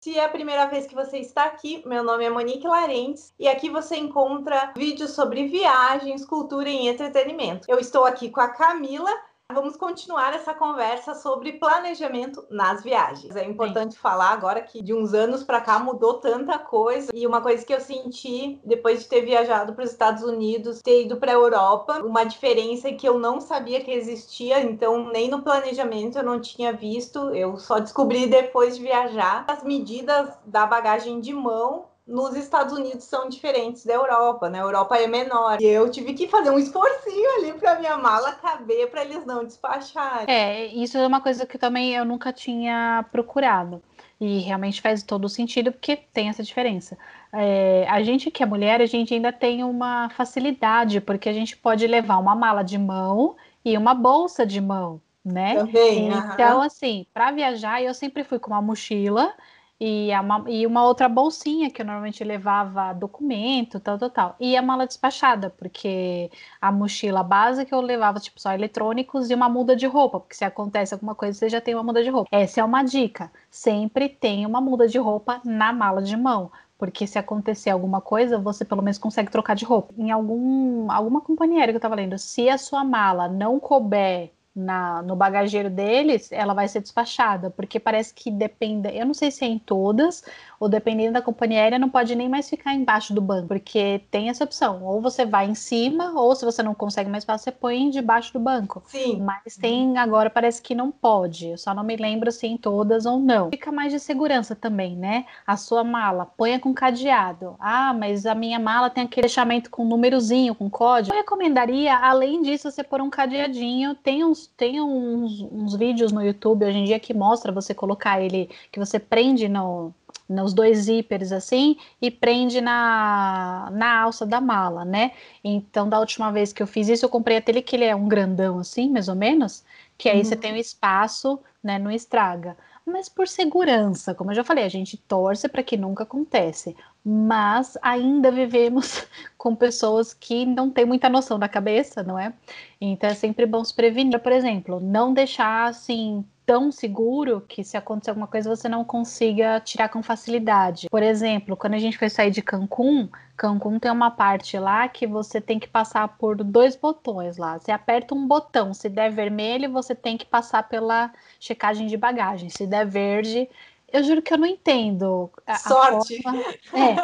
Se é a primeira vez que você está aqui, meu nome é Monique Larentes e aqui você encontra vídeos sobre viagens, cultura e entretenimento. Eu estou aqui com a Camila, Vamos continuar essa conversa sobre planejamento nas viagens. É importante Sim. falar agora que de uns anos para cá mudou tanta coisa e uma coisa que eu senti depois de ter viajado para os Estados Unidos, ter ido para a Europa, uma diferença que eu não sabia que existia, então nem no planejamento eu não tinha visto, eu só descobri depois de viajar as medidas da bagagem de mão nos Estados Unidos são diferentes da Europa, né? A Europa é menor. E eu tive que fazer um esforcinho ali para minha mala caber para eles não despacharem. É, isso é uma coisa que também eu nunca tinha procurado. E realmente faz todo sentido porque tem essa diferença. É, a gente que é mulher, a gente ainda tem uma facilidade, porque a gente pode levar uma mala de mão e uma bolsa de mão, né? Também. Então, assim, para viajar, eu sempre fui com uma mochila e uma, e uma outra bolsinha que eu normalmente levava documento, tal, tal, tal. E a mala despachada, porque a mochila básica eu levava, tipo, só eletrônicos e uma muda de roupa, porque se acontece alguma coisa, você já tem uma muda de roupa. Essa é uma dica. Sempre tem uma muda de roupa na mala de mão. Porque se acontecer alguma coisa, você pelo menos consegue trocar de roupa. Em algum, alguma companhia que eu tava lendo, se a sua mala não couber na, no bagageiro deles, ela vai ser despachada, porque parece que depende, eu não sei se é em todas, ou dependendo da companhia aérea, não pode nem mais ficar embaixo do banco, porque tem essa opção, ou você vai em cima, ou se você não consegue mais fácil, você põe debaixo do banco. Sim. Mas tem, agora parece que não pode, eu só não me lembro se em todas ou não. Fica mais de segurança também, né? A sua mala, ponha com cadeado. Ah, mas a minha mala tem aquele fechamento com númerozinho, com código. Eu recomendaria, além disso, você pôr um cadeadinho, tem uns tem uns, uns vídeos no YouTube hoje em dia que mostra você colocar ele, que você prende no, nos dois zíperes assim e prende na, na alça da mala, né? Então, da última vez que eu fiz isso, eu comprei aquele que ele é um grandão assim, mais ou menos, que aí uhum. você tem um espaço, né? Não estraga mas por segurança, como eu já falei, a gente torce para que nunca acontece, mas ainda vivemos com pessoas que não têm muita noção da cabeça, não é? Então é sempre bom se prevenir, por exemplo, não deixar assim tão seguro que se acontecer alguma coisa você não consiga tirar com facilidade. Por exemplo, quando a gente foi sair de Cancún, Cancún tem uma parte lá que você tem que passar por dois botões lá. Você aperta um botão, se der vermelho, você tem que passar pela checagem de bagagem. Se der verde, eu juro que eu não entendo. A, Sorte! A é.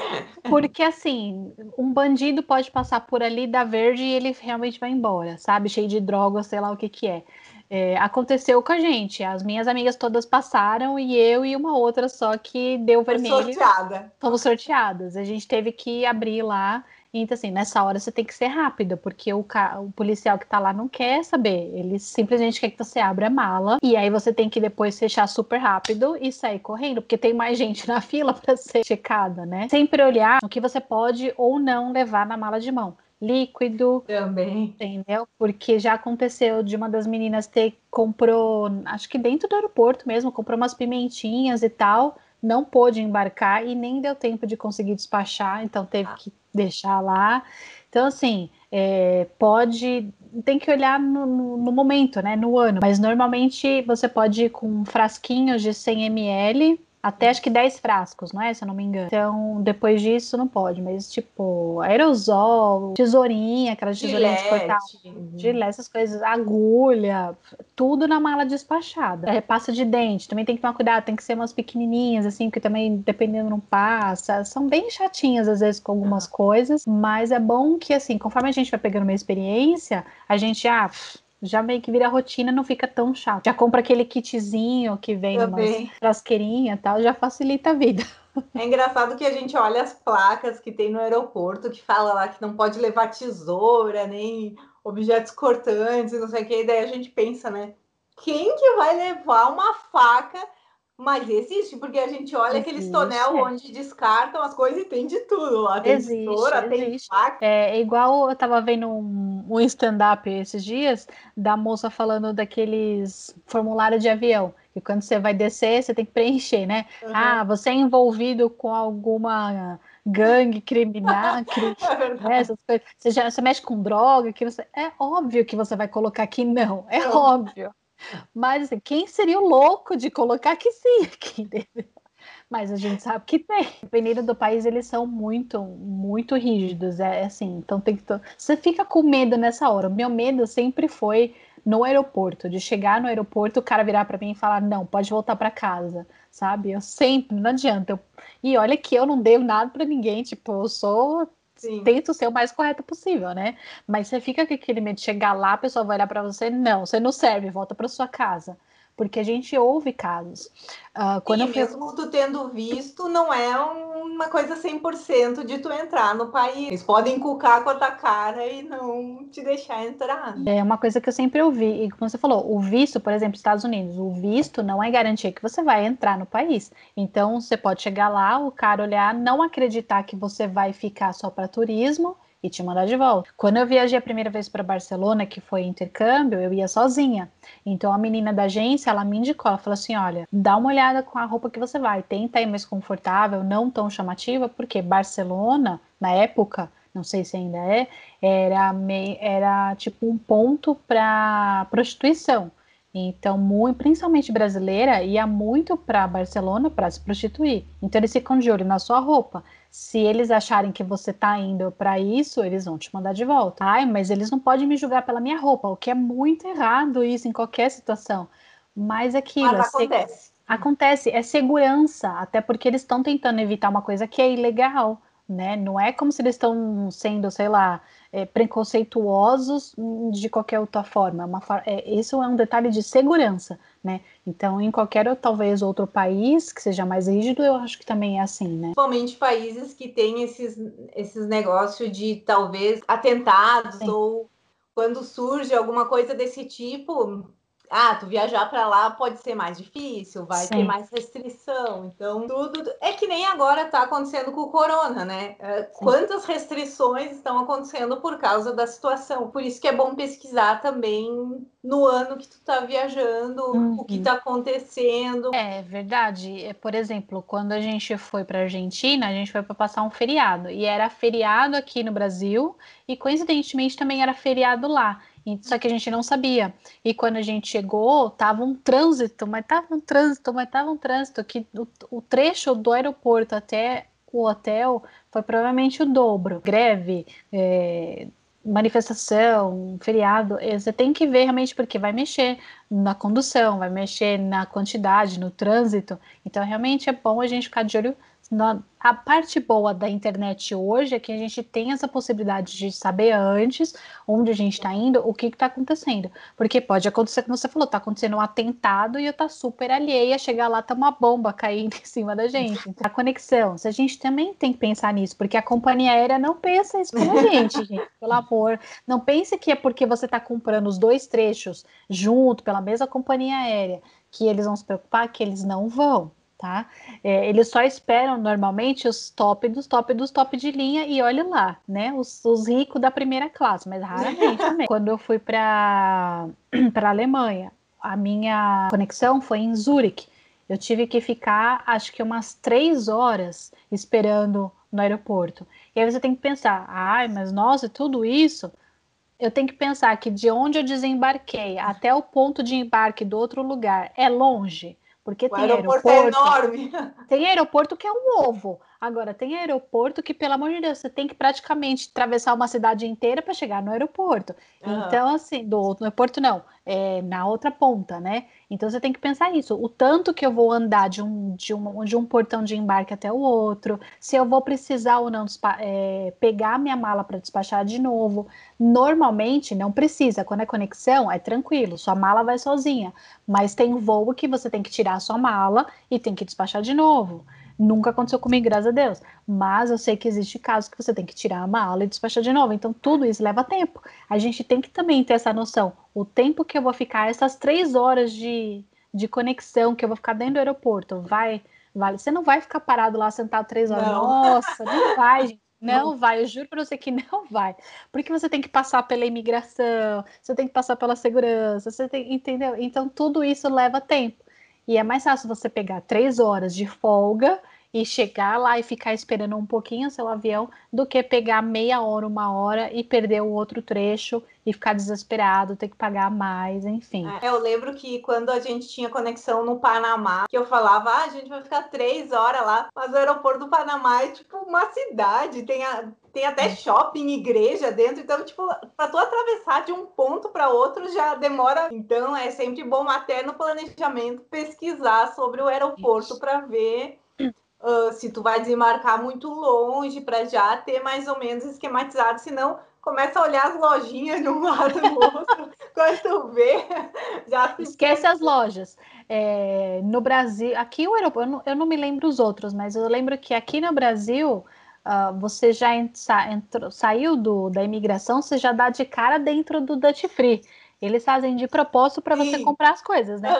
Porque assim, um bandido pode passar por ali, dar verde e ele realmente vai embora, sabe? Cheio de droga, sei lá o que que é. É, aconteceu com a gente. As minhas amigas todas passaram e eu e uma outra só que deu vermelho. Sorteada. Fomos sorteadas. A gente teve que abrir lá. Então, assim, nessa hora você tem que ser rápida, porque o, o policial que tá lá não quer saber. Ele simplesmente quer que você abra a mala. E aí você tem que depois fechar super rápido e sair correndo, porque tem mais gente na fila para ser checada, né? Sempre olhar o que você pode ou não levar na mala de mão líquido. Também. Entendeu? Porque já aconteceu de uma das meninas ter comprou, acho que dentro do aeroporto mesmo, comprou umas pimentinhas e tal, não pôde embarcar e nem deu tempo de conseguir despachar, então teve ah. que deixar lá. Então, assim, é, pode. Tem que olhar no, no, no, momento, né? No ano. Mas normalmente você pode ir com frasquinhos de 100 ml até acho que 10 frascos, não é? Se eu não me engano. Então, depois disso não pode, mas tipo, aerosol, tesourinha, aquelas tesourinhas de cortar, gilete, essas coisas, agulha, tudo na mala despachada. É, pasta de dente, também tem que tomar cuidado, tem que ser umas pequenininhas, assim, que também, dependendo, não passa. São bem chatinhas, às vezes, com algumas coisas, mas é bom que, assim, conforme a gente vai pegando uma experiência, a gente, ah, já meio que vira rotina, não fica tão chato. Já compra aquele kitzinho que vem umas frasqueirinha e tal, já facilita a vida. É engraçado que a gente olha as placas que tem no aeroporto que fala lá que não pode levar tesoura, nem objetos cortantes, não sei o que, e daí a gente pensa, né? Quem que vai levar uma faca mas existe, porque a gente olha existe, aqueles tonel onde descartam as coisas e tem de tudo lá. Tem existe, tesoura, tem faca. É, é, igual eu tava vendo um, um stand-up esses dias da moça falando daqueles formulários de avião. E quando você vai descer, você tem que preencher, né? Uhum. Ah, você é envolvido com alguma gangue criminal, é né, essas coisas. Você, já, você mexe com droga, que você, é óbvio que você vai colocar que não, é óbvio. Mas assim, quem seria o louco de colocar que sim entendeu? Mas a gente sabe que tem. Dependendo do país, eles são muito, muito rígidos. É assim, então tem que. Você fica com medo nessa hora. Meu medo sempre foi no aeroporto, de chegar no aeroporto, o cara virar para mim e falar: não, pode voltar para casa, sabe? Eu sempre, não adianta. Eu... E olha que eu não devo nada para ninguém, tipo, eu sou. Sim. Tento ser o mais correto possível, né? Mas você fica com aquele medo de chegar lá, a pessoa vai olhar para você: não, você não serve, volta para sua casa porque a gente ouve casos. Uh, quando e eu mesmo tu tendo visto, não é uma coisa 100% de tu entrar no país. Eles podem cucar com a tua cara e não te deixar entrar. É uma coisa que eu sempre ouvi. E como você falou, o visto, por exemplo, Estados Unidos, o visto não é garantia que você vai entrar no país. Então, você pode chegar lá, o cara olhar, não acreditar que você vai ficar só para turismo e te mandar de volta. Quando eu viajei a primeira vez para Barcelona, que foi intercâmbio, eu ia sozinha. Então a menina da agência, ela me indicou, ela falou assim: olha, dá uma olhada com a roupa que você vai, tenta ir mais confortável, não tão chamativa, porque Barcelona, na época, não sei se ainda é, era, meio, era tipo um ponto para prostituição. Então, muito, principalmente brasileira, ia muito para Barcelona para se prostituir. Então, eles ficam de olho na sua roupa. Se eles acharem que você está indo para isso, eles vão te mandar de volta. Ai, mas eles não podem me julgar pela minha roupa, o que é muito errado isso em qualquer situação. Mas aquilo. Mas acontece. Acontece, é segurança, até porque eles estão tentando evitar uma coisa que é ilegal, né? Não é como se eles estão sendo, sei lá, é, preconceituosos de qualquer outra forma. É uma, é, isso é um detalhe de segurança, né? Então, em qualquer talvez outro país que seja mais rígido, eu acho que também é assim, né? Principalmente países que têm esses, esses negócios de talvez atentados Sim. ou quando surge alguma coisa desse tipo, ah, tu viajar para lá pode ser mais difícil, vai Sim. ter mais restrição. Então, tudo. É que nem agora está acontecendo com o corona, né? É, quantas restrições estão acontecendo por causa da situação? Por isso que é bom pesquisar também no ano que tu está viajando, uhum. o que está acontecendo. É verdade. É, por exemplo, quando a gente foi para Argentina, a gente foi para passar um feriado. E era feriado aqui no Brasil, e coincidentemente também era feriado lá só que a gente não sabia. E quando a gente chegou, tava um trânsito, mas tava um trânsito, mas tava um trânsito que o, o trecho do aeroporto até o hotel foi provavelmente o dobro. Greve, é, manifestação, feriado, é, você tem que ver realmente porque vai mexer na condução, vai mexer na quantidade, no trânsito. Então, realmente é bom a gente ficar de olho a parte boa da internet hoje é que a gente tem essa possibilidade de saber antes onde a gente está indo, o que está acontecendo. Porque pode acontecer, como você falou, está acontecendo um atentado e eu tá super alheia, chegar lá, tá uma bomba caindo em cima da gente. A conexão, a gente também tem que pensar nisso, porque a companhia aérea não pensa isso pela gente, gente, pelo amor. Não pense que é porque você está comprando os dois trechos junto, pela mesma companhia aérea, que eles vão se preocupar, que eles não vão tá? É, eles só esperam normalmente os top dos top dos top de linha e olha lá, né? Os, os ricos da primeira classe, mas raramente também. Quando eu fui para para Alemanha, a minha conexão foi em Zurique. Eu tive que ficar, acho que umas três horas esperando no aeroporto. E aí você tem que pensar, ai, mas nossa, tudo isso. Eu tenho que pensar que de onde eu desembarquei até o ponto de embarque do outro lugar é longe. Porque o tem aeroporto, é aeroporto, é enorme. Tem aeroporto que é um ovo. Agora, tem aeroporto que, pelo amor de Deus, você tem que praticamente atravessar uma cidade inteira para chegar no aeroporto. Uhum. Então, assim, do outro aeroporto não, é na outra ponta, né? Então você tem que pensar isso. O tanto que eu vou andar de um, de um, de um portão de embarque até o outro, se eu vou precisar ou não é, pegar minha mala para despachar de novo. Normalmente não precisa. Quando é conexão, é tranquilo, sua mala vai sozinha. Mas tem voo que você tem que tirar a sua mala e tem que despachar de novo. Nunca aconteceu comigo, graças a Deus. Mas eu sei que existe casos que você tem que tirar a mala e despachar de novo. Então, tudo isso leva tempo. A gente tem que também ter essa noção. O tempo que eu vou ficar, essas três horas de, de conexão que eu vou ficar dentro do aeroporto, vai. Vale. Você não vai ficar parado lá sentado três horas. Não. Nossa, não vai, gente. Não, não, vai, eu juro para você que não vai. Porque você tem que passar pela imigração, você tem que passar pela segurança, você tem, entendeu? Então tudo isso leva tempo. E é mais fácil você pegar três horas de folga e chegar lá e ficar esperando um pouquinho seu avião do que pegar meia hora, uma hora e perder o outro trecho e ficar desesperado, ter que pagar mais, enfim. É, eu lembro que quando a gente tinha conexão no Panamá, que eu falava, ah, a gente vai ficar três horas lá, mas o aeroporto do Panamá é tipo uma cidade, tem, a, tem até shopping, igreja dentro, então, tipo, para tu atravessar de um ponto para outro já demora. Então, é sempre bom até no planejamento pesquisar sobre o aeroporto para ver uh, se tu vai desembarcar muito longe, para já ter mais ou menos esquematizado, senão começa a olhar as lojinhas de um lado do outro, quando tu vê, já Esquece as lojas. É, no Brasil, aqui o aeroporto, eu não, eu não, me lembro os outros, mas eu lembro que aqui no Brasil, uh, você já entrou, saiu do, da imigração, você já dá de cara dentro do Dutch Free. Eles fazem de propósito para você comprar as coisas, né?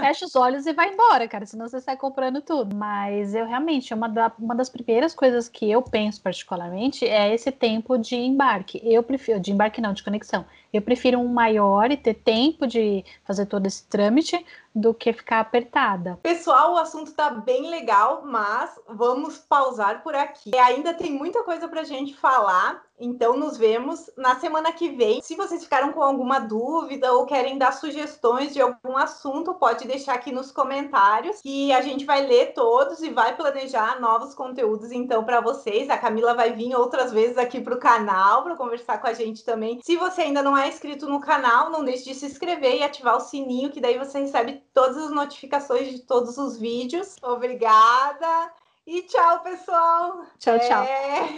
Fecha os olhos e vai embora, cara, senão você sai comprando tudo. Mas eu realmente, uma, da, uma das primeiras coisas que eu penso particularmente é esse tempo de embarque. Eu prefiro, de embarque não, de conexão. Eu prefiro um maior e ter tempo de fazer todo esse trâmite do que ficar apertada. Pessoal, o assunto tá bem legal, mas vamos pausar por aqui. E ainda tem muita coisa pra gente falar, então nos vemos na semana que vem. Se vocês ficaram com alguma dúvida ou querem dar sugestões de algum assunto, pode deixar aqui nos comentários que a gente vai ler todos e vai planejar novos conteúdos então para vocês. A Camila vai vir outras vezes aqui pro canal para conversar com a gente também. Se você ainda não é inscrito no canal, não deixe de se inscrever e ativar o sininho que daí você recebe todas as notificações de todos os vídeos. Obrigada e tchau, pessoal. Tchau, tchau. É...